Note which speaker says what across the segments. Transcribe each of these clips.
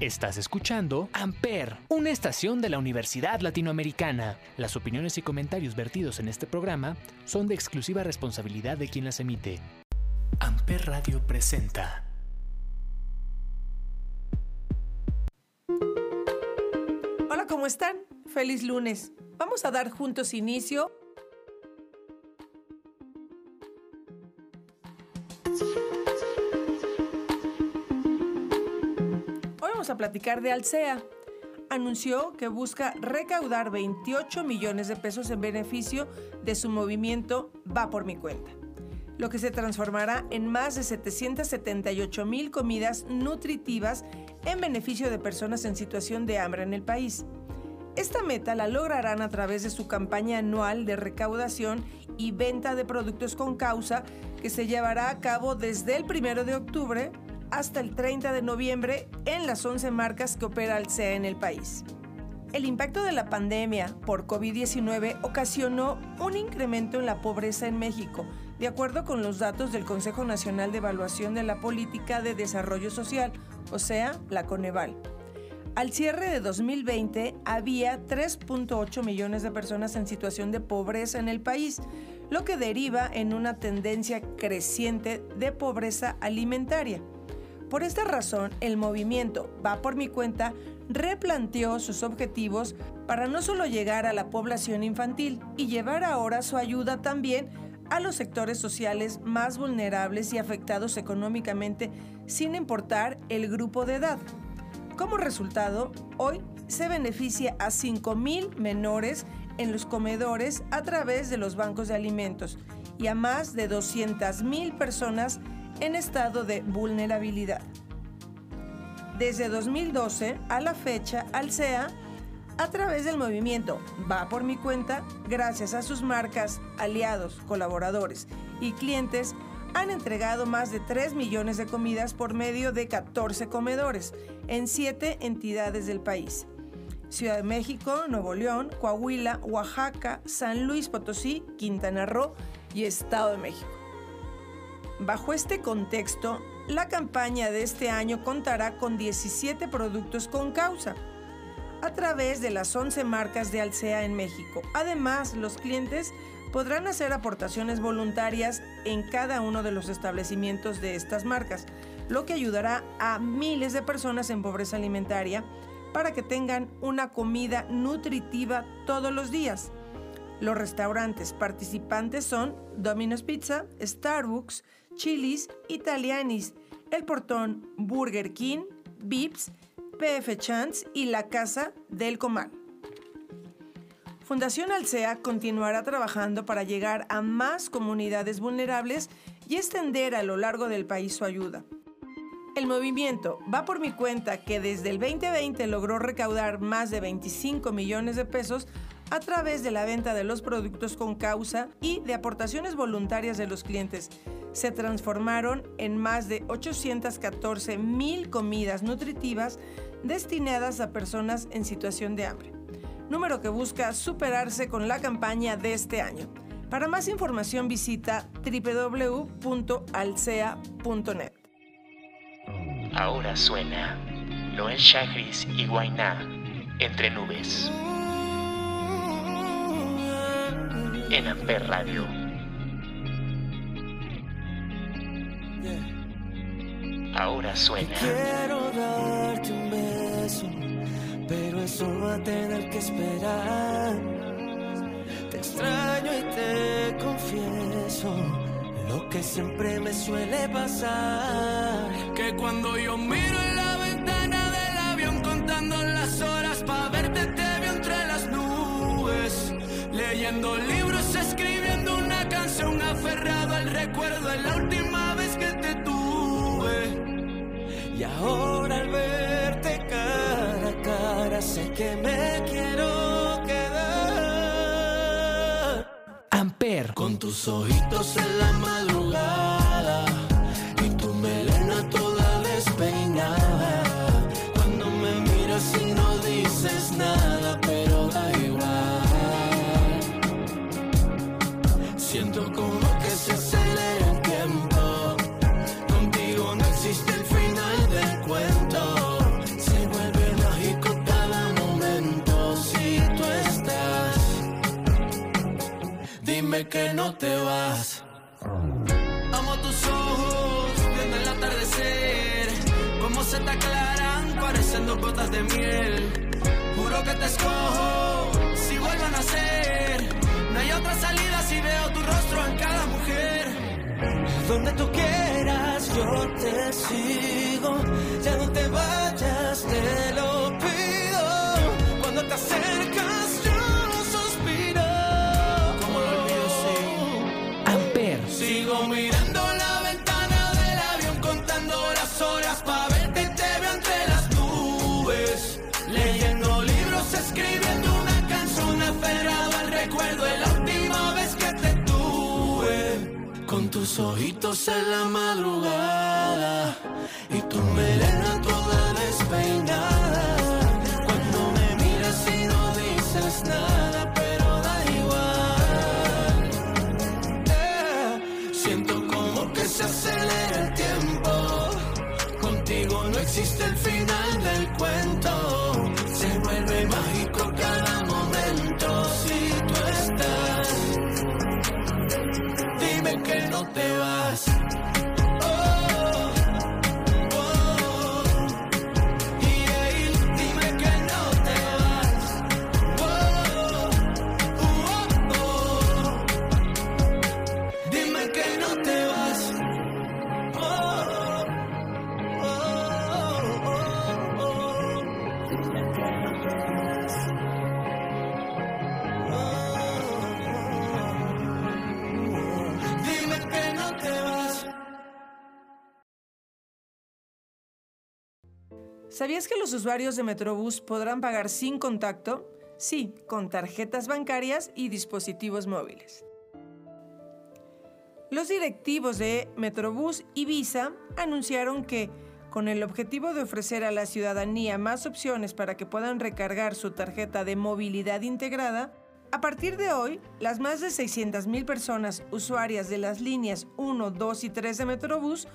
Speaker 1: Estás escuchando Amper, una estación de la Universidad Latinoamericana. Las opiniones y comentarios vertidos en este programa son de exclusiva responsabilidad de quien las emite. Amper Radio presenta.
Speaker 2: Hola, ¿cómo están? Feliz lunes. Vamos a dar juntos inicio a platicar de Alsea. Anunció que busca recaudar 28 millones de pesos en beneficio de su movimiento Va por mi cuenta, lo que se transformará en más de 778 mil comidas nutritivas en beneficio de personas en situación de hambre en el país. Esta meta la lograrán a través de su campaña anual de recaudación y venta de productos con causa que se llevará a cabo desde el 1 de octubre hasta el 30 de noviembre en las 11 marcas que opera Alsea en el país. El impacto de la pandemia por COVID-19 ocasionó un incremento en la pobreza en México, de acuerdo con los datos del Consejo Nacional de Evaluación de la Política de Desarrollo Social, o sea, la Coneval. Al cierre de 2020 había 3.8 millones de personas en situación de pobreza en el país, lo que deriva en una tendencia creciente de pobreza alimentaria. Por esta razón, el movimiento Va por mi cuenta replanteó sus objetivos para no solo llegar a la población infantil y llevar ahora su ayuda también a los sectores sociales más vulnerables y afectados económicamente sin importar el grupo de edad. Como resultado, hoy se beneficia a 5.000 menores en los comedores a través de los bancos de alimentos y a más de 200.000 personas en estado de vulnerabilidad. Desde 2012 a la fecha, Alsea, a través del movimiento Va por mi cuenta, gracias a sus marcas, aliados, colaboradores y clientes, han entregado más de 3 millones de comidas por medio de 14 comedores en 7 entidades del país. Ciudad de México, Nuevo León, Coahuila, Oaxaca, San Luis Potosí, Quintana Roo y Estado de México. Bajo este contexto, la campaña de este año contará con 17 productos con causa a través de las 11 marcas de Alsea en México. Además, los clientes podrán hacer aportaciones voluntarias en cada uno de los establecimientos de estas marcas, lo que ayudará a miles de personas en pobreza alimentaria para que tengan una comida nutritiva todos los días. Los restaurantes participantes son Domino's Pizza, Starbucks, Chili's, Italianis, El Portón, Burger King, Vips, PF Chance y La Casa del Comal. Fundación Alsea continuará trabajando para llegar a más comunidades vulnerables y extender a lo largo del país su ayuda. El movimiento va por mi cuenta que desde el 2020 logró recaudar más de 25 millones de pesos a través de la venta de los productos con causa y de aportaciones voluntarias de los clientes. Se transformaron en más de 814 mil comidas nutritivas destinadas a personas en situación de hambre, número que busca superarse con la campaña de este año. Para más información visita www.alsea.net.
Speaker 1: Ahora suena Noel Chagris y Guainá entre nubes. En Amper Radio. Ahora suena.
Speaker 3: Quiero darte un beso, pero eso va a tener que esperar. Te extraño y te confieso lo que siempre me suele pasar.
Speaker 4: Que cuando yo miro en la ventana del avión contando las horas para verte que
Speaker 3: me quiero quedar.
Speaker 1: Amper.
Speaker 3: Con tus ojitos en la madrugada no
Speaker 4: te vas. Amo tus ojos viendo el atardecer, como se te aclaran, parecen dos gotas de miel. Juro que te escojo si vuelvo a nacer. No hay otra salida si veo tu rostro en cada mujer.
Speaker 3: Donde tú quieras, yo te sigo. Ya no te vayas, te lo
Speaker 4: recuerdo la última vez que te tuve. Con tus ojitos en la madrugada y tu melena toda
Speaker 2: ¿Sabías que los usuarios de Metrobús podrán pagar sin contacto? Sí, con tarjetas bancarias y dispositivos móviles. Los directivos de Metrobús y Visa anunciaron que, con el objetivo de ofrecer a la ciudadanía más opciones para que puedan recargar su tarjeta de movilidad integrada, a partir de hoy, las más de 600.000 personas usuarias de las líneas 1, 2 y 3 de Metrobús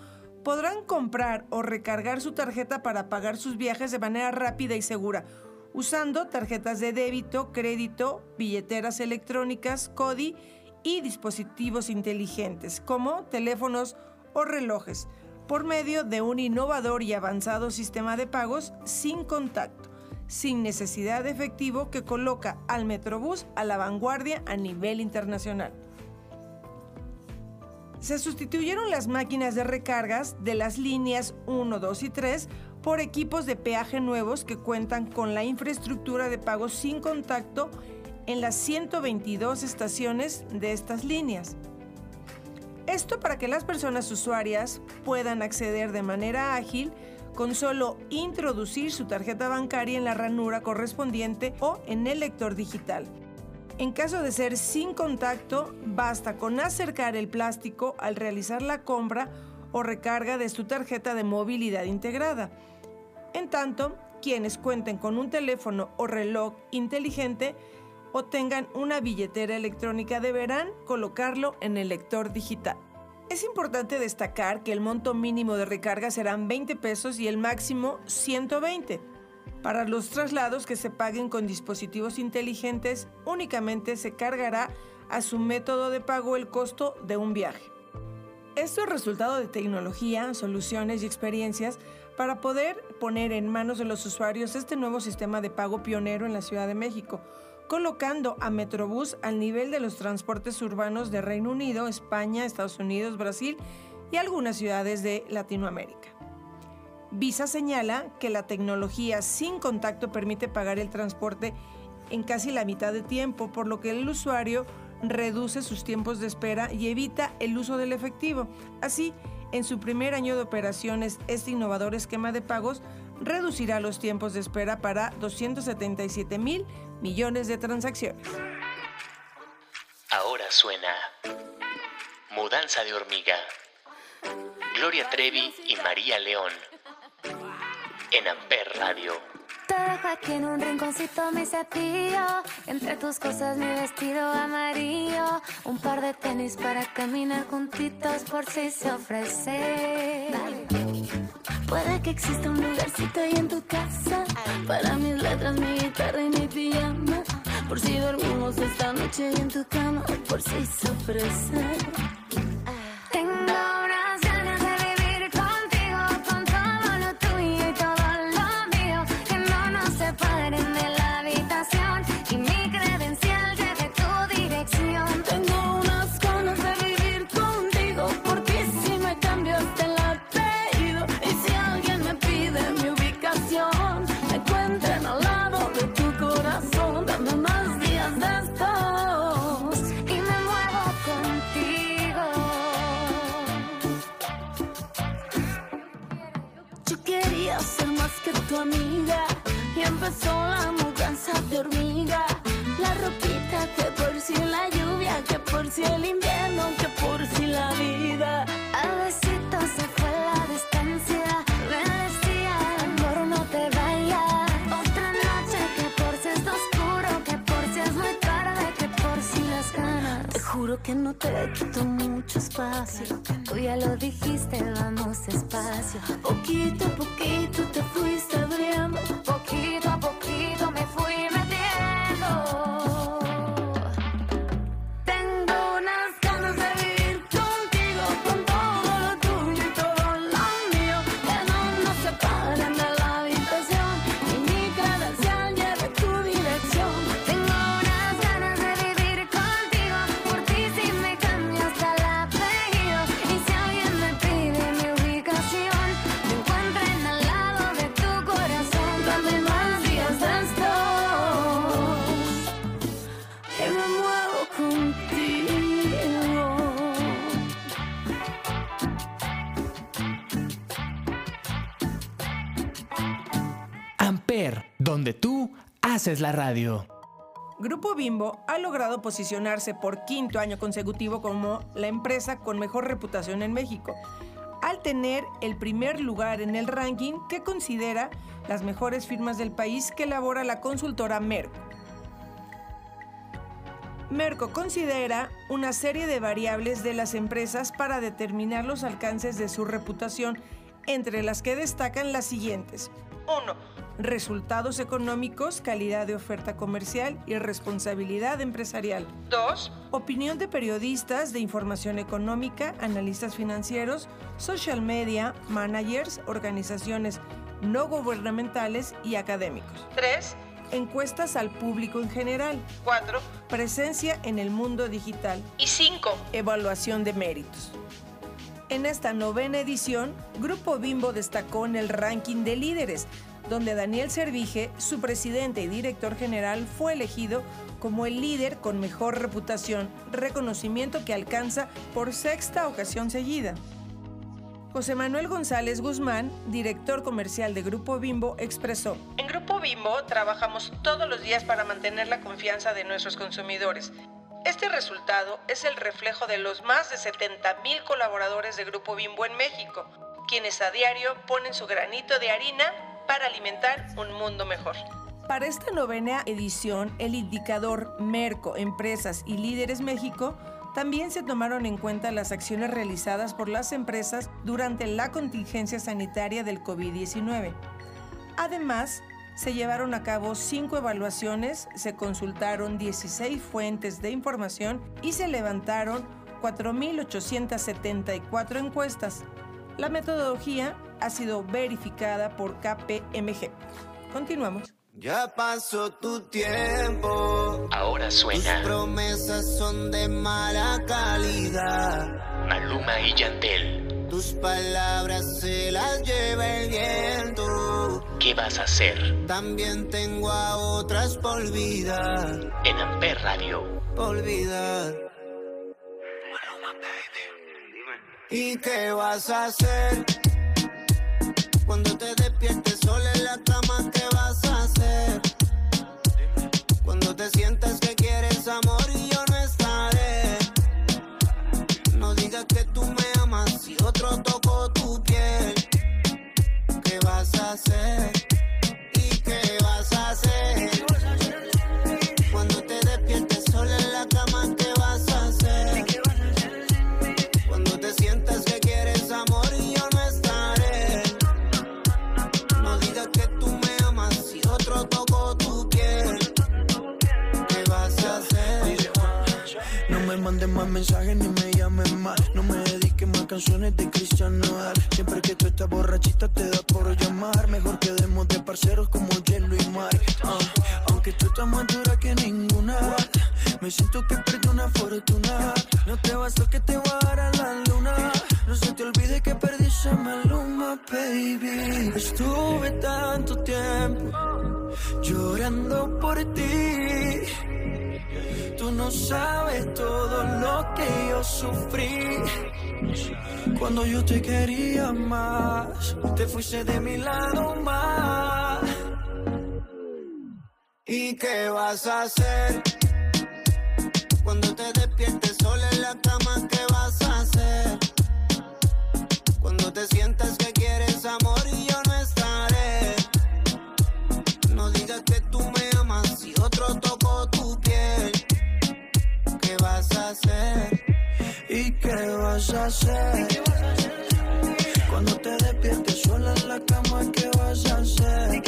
Speaker 2: podrán comprar o recargar su tarjeta para pagar sus viajes de manera rápida y segura, usando tarjetas de débito, crédito, billeteras electrónicas, CODI y dispositivos inteligentes como teléfonos o relojes, por medio de un innovador y avanzado sistema de pagos sin contacto, sin necesidad de efectivo que coloca al Metrobús a la vanguardia a nivel internacional. Se sustituyeron las máquinas de recargas de las líneas 1, 2 y 3 por equipos de peaje nuevos que cuentan con la infraestructura de pago sin contacto en las 122 estaciones de estas líneas. Esto para que las personas usuarias puedan acceder de manera ágil con solo introducir su tarjeta bancaria en la ranura correspondiente o en el lector digital. En caso de ser sin contacto, basta con acercar el plástico al realizar la compra o recarga de su tarjeta de movilidad integrada. En tanto, quienes cuenten con un teléfono o reloj inteligente o tengan una billetera electrónica deberán colocarlo en el lector digital. Es importante destacar que el monto mínimo de recarga serán 20 pesos y el máximo 120. Para los traslados que se paguen con dispositivos inteligentes, únicamente se cargará a su método de pago el costo de un viaje. Esto es resultado de tecnología, soluciones y experiencias para poder poner en manos de los usuarios este nuevo sistema de pago pionero en la Ciudad de México, colocando a Metrobús al nivel de los transportes urbanos de Reino Unido, España, Estados Unidos, Brasil y algunas ciudades de Latinoamérica. Visa señala que la tecnología sin contacto permite pagar el transporte en casi la mitad de tiempo, por lo que el usuario reduce sus tiempos de espera y evita el uso del efectivo. Así, en su primer año de operaciones, este innovador esquema de pagos reducirá los tiempos de espera para 277 mil millones de transacciones.
Speaker 1: Ahora suena Mudanza de hormiga. Gloria Trevi y María León. En Amper Radio.
Speaker 5: Te dejo aquí en un rinconcito mi cepillo. Entre tus cosas mi vestido amarillo. Un par de tenis para caminar juntitos por si se ofrece. Puede que exista un lugarcito ahí en tu casa. Para mis letras, mi guitarra y mi pijama. Por si dormimos esta noche en tu cama por si se ofrece. Que no te quito mucho espacio. Tú ya lo dijiste, vamos despacio. Poquito a poquito te fuiste
Speaker 1: es la radio.
Speaker 2: Grupo Bimbo ha logrado posicionarse por quinto año consecutivo como la empresa con mejor reputación en México, al tener el primer lugar en el ranking que considera las mejores firmas del país que elabora la consultora Merco. Merco considera una serie de variables de las empresas para determinar los alcances de su reputación, entre las que destacan las siguientes. 1 resultados económicos, calidad de oferta comercial y responsabilidad empresarial. 2. Opinión de periodistas de información económica, analistas financieros, social media, managers, organizaciones no gubernamentales y académicos. 3. Encuestas al público en general. 4. Presencia en el mundo digital. Y 5. Evaluación de méritos. En esta novena edición, Grupo Bimbo destacó en el ranking de líderes, donde Daniel Servige, su presidente y director general, fue elegido como el líder con mejor reputación, reconocimiento que alcanza por sexta ocasión seguida. José Manuel González Guzmán, director comercial de Grupo Bimbo, expresó, En Grupo Bimbo trabajamos todos los días para mantener la confianza de nuestros consumidores. Este resultado es el reflejo de los más de 70 mil colaboradores de Grupo Bimbo en México, quienes a diario ponen su granito de harina para alimentar un mundo mejor. Para esta novena edición, el indicador Merco, Empresas y Líderes México también se tomaron en cuenta las acciones realizadas por las empresas durante la contingencia sanitaria del COVID-19. Además, se llevaron a cabo cinco evaluaciones, se consultaron 16 fuentes de información y se levantaron 4.874 encuestas. La metodología ha sido verificada por KPMG. Continuamos.
Speaker 3: Ya pasó tu tiempo.
Speaker 1: Ahora suena.
Speaker 3: Tus promesas son de mala calidad.
Speaker 1: Maluma y Yantel.
Speaker 3: Tus palabras se las lleva el viento.
Speaker 1: ¿Qué vas a hacer?
Speaker 3: También tengo a otras por olvidar.
Speaker 1: En Amper Radio.
Speaker 3: Olvidar. ¿Y qué vas a hacer? Cuando te despiertes sola en la cama, ¿qué vas a hacer? Cuando te sientas que quieres amor y yo no estaré. No digas que tú me amas si otro tocó tu piel. ¿Qué vas a hacer? Me siento que perdí una fortuna. No te a que te voy a dar a la luna. No se te olvide que perdí esa maluma, baby. Estuve tanto tiempo llorando por ti. Tú no sabes todo lo que yo sufrí. Cuando yo te quería más, te fuiste de mi lado más. ¿Y qué vas a hacer? Cuando te despiertes sola en la cama, ¿qué vas a hacer? Cuando te sientas que quieres amor y yo no estaré. No digas que tú me amas si otro tocó tu piel. ¿Qué vas a hacer? ¿Y qué vas a hacer? Cuando te despiertes sola en la cama, ¿qué vas a hacer?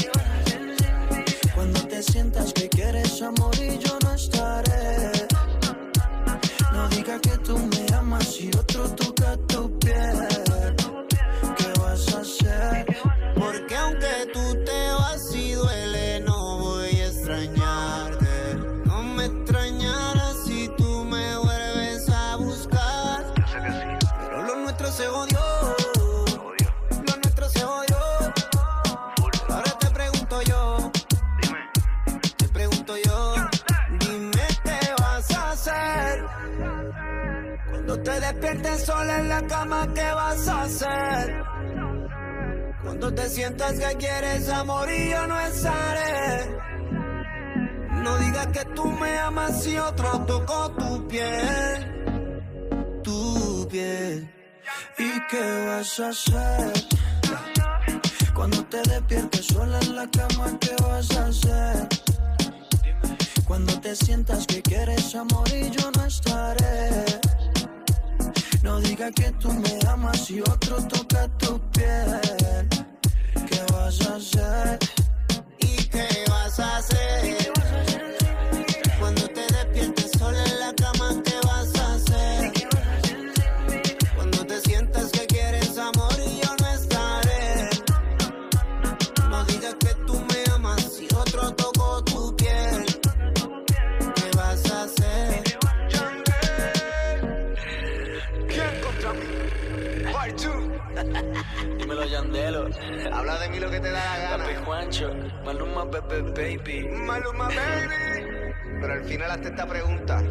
Speaker 3: Cuando te sientas que quieres amor y yo no estaré. Cuando te despiertes sola en la cama, ¿qué vas a hacer? Cuando te sientas que quieres amor y yo no estaré. No digas que tú me amas si otro tocó tu piel. Tu piel. ¿Y qué vas a hacer? Cuando te despiertes sola en la cama, ¿qué vas a hacer? Cuando te sientas que quieres amor y yo no estaré. No digas que tú me amas si otro toca tu piel. ¿Qué vas a hacer? ¿Y qué vas a hacer?
Speaker 6: Mí lo que te da la
Speaker 7: Papi
Speaker 6: gana.
Speaker 7: Juancho. Maluma, Pepe, baby.
Speaker 6: Maluma, baby. Pero al final hazte esta pregunta.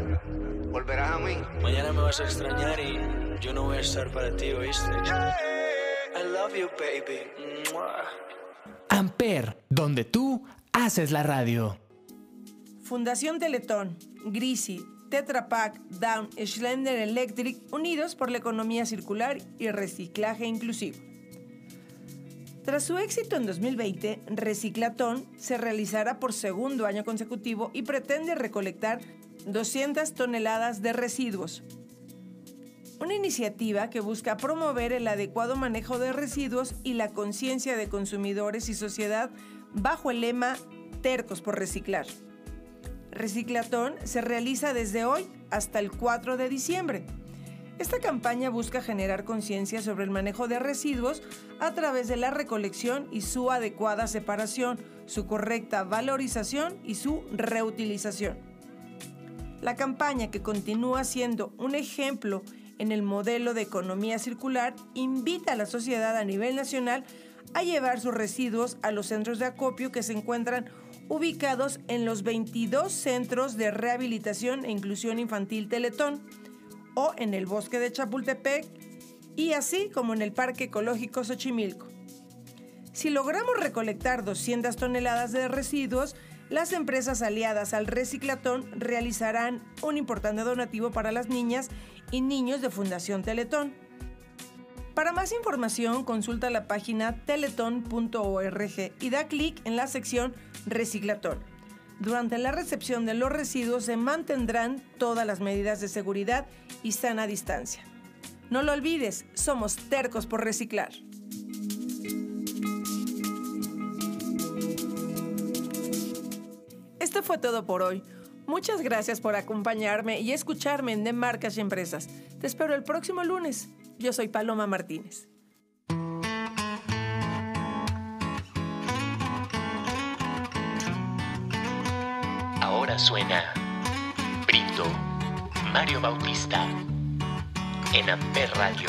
Speaker 6: ¿Volverás a mí?
Speaker 7: Mañana me vas a extrañar y yo no voy a estar para ti, ¿oíste? I love you, baby. Mua.
Speaker 1: Amper, donde tú haces la radio.
Speaker 2: Fundación Teletón, Grisi, Tetra Pak, Down, Schlender Electric, unidos por la economía circular y reciclaje inclusivo. Tras su éxito en 2020, Reciclatón se realizará por segundo año consecutivo y pretende recolectar 200 toneladas de residuos. Una iniciativa que busca promover el adecuado manejo de residuos y la conciencia de consumidores y sociedad bajo el lema Tercos por Reciclar. Reciclatón se realiza desde hoy hasta el 4 de diciembre. Esta campaña busca generar conciencia sobre el manejo de residuos a través de la recolección y su adecuada separación, su correcta valorización y su reutilización. La campaña, que continúa siendo un ejemplo en el modelo de economía circular, invita a la sociedad a nivel nacional a llevar sus residuos a los centros de acopio que se encuentran ubicados en los 22 centros de rehabilitación e inclusión infantil Teletón o en el bosque de Chapultepec y así como en el Parque Ecológico Xochimilco. Si logramos recolectar 200 toneladas de residuos, las empresas aliadas al reciclatón realizarán un importante donativo para las niñas y niños de Fundación Teletón. Para más información, consulta la página teleton.org y da clic en la sección Reciclatón. Durante la recepción de los residuos se mantendrán todas las medidas de seguridad y sana distancia. No lo olvides, somos tercos por reciclar. Esto fue todo por hoy. Muchas gracias por acompañarme y escucharme en De Marcas y Empresas. Te espero el próximo lunes. Yo soy Paloma Martínez.
Speaker 1: Suena Brito, Mario Bautista, en Amper Radio.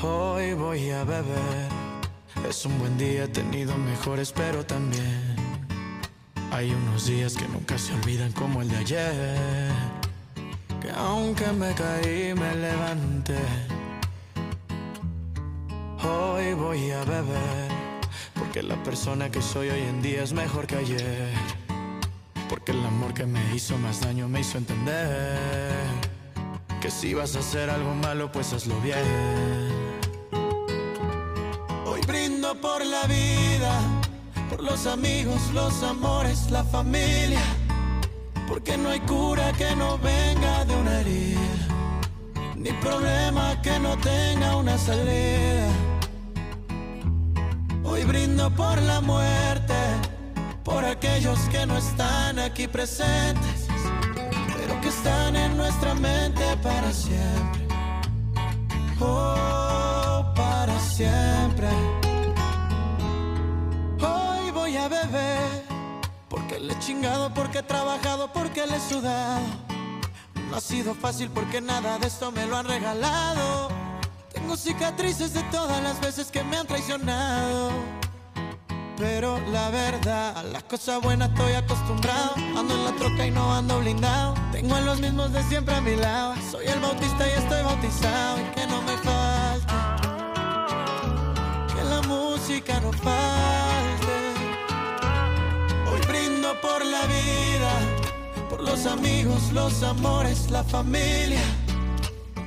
Speaker 8: Hoy voy a beber. Es un buen día, he tenido mejores, pero también hay unos días que nunca se olvidan como el de ayer. Que aunque me caí, me levanté. Hoy voy a beber. Porque la persona que soy hoy en día es mejor que ayer. Porque el amor que me hizo más daño me hizo entender. Que si vas a hacer algo malo, pues hazlo bien. Hoy brindo por la vida, por los amigos, los amores, la familia. Porque no hay cura que no venga de una herida, ni problema que no tenga una salida. Brindo por la muerte, por aquellos que no están aquí presentes, pero que están en nuestra mente para siempre. Oh, para siempre. Hoy voy a beber, porque le he chingado, porque he trabajado, porque le he sudado. No ha sido fácil porque nada de esto me lo han regalado. Tengo cicatrices de todas las veces que me han traicionado. Pero la verdad, a las cosas buenas estoy acostumbrado. Ando en la troca y no ando blindado. Tengo a los mismos de siempre a mi lado. Soy el bautista y estoy bautizado. Y que no me falte. Que la música no falte. Hoy brindo por la vida. Por los amigos, los amores, la familia.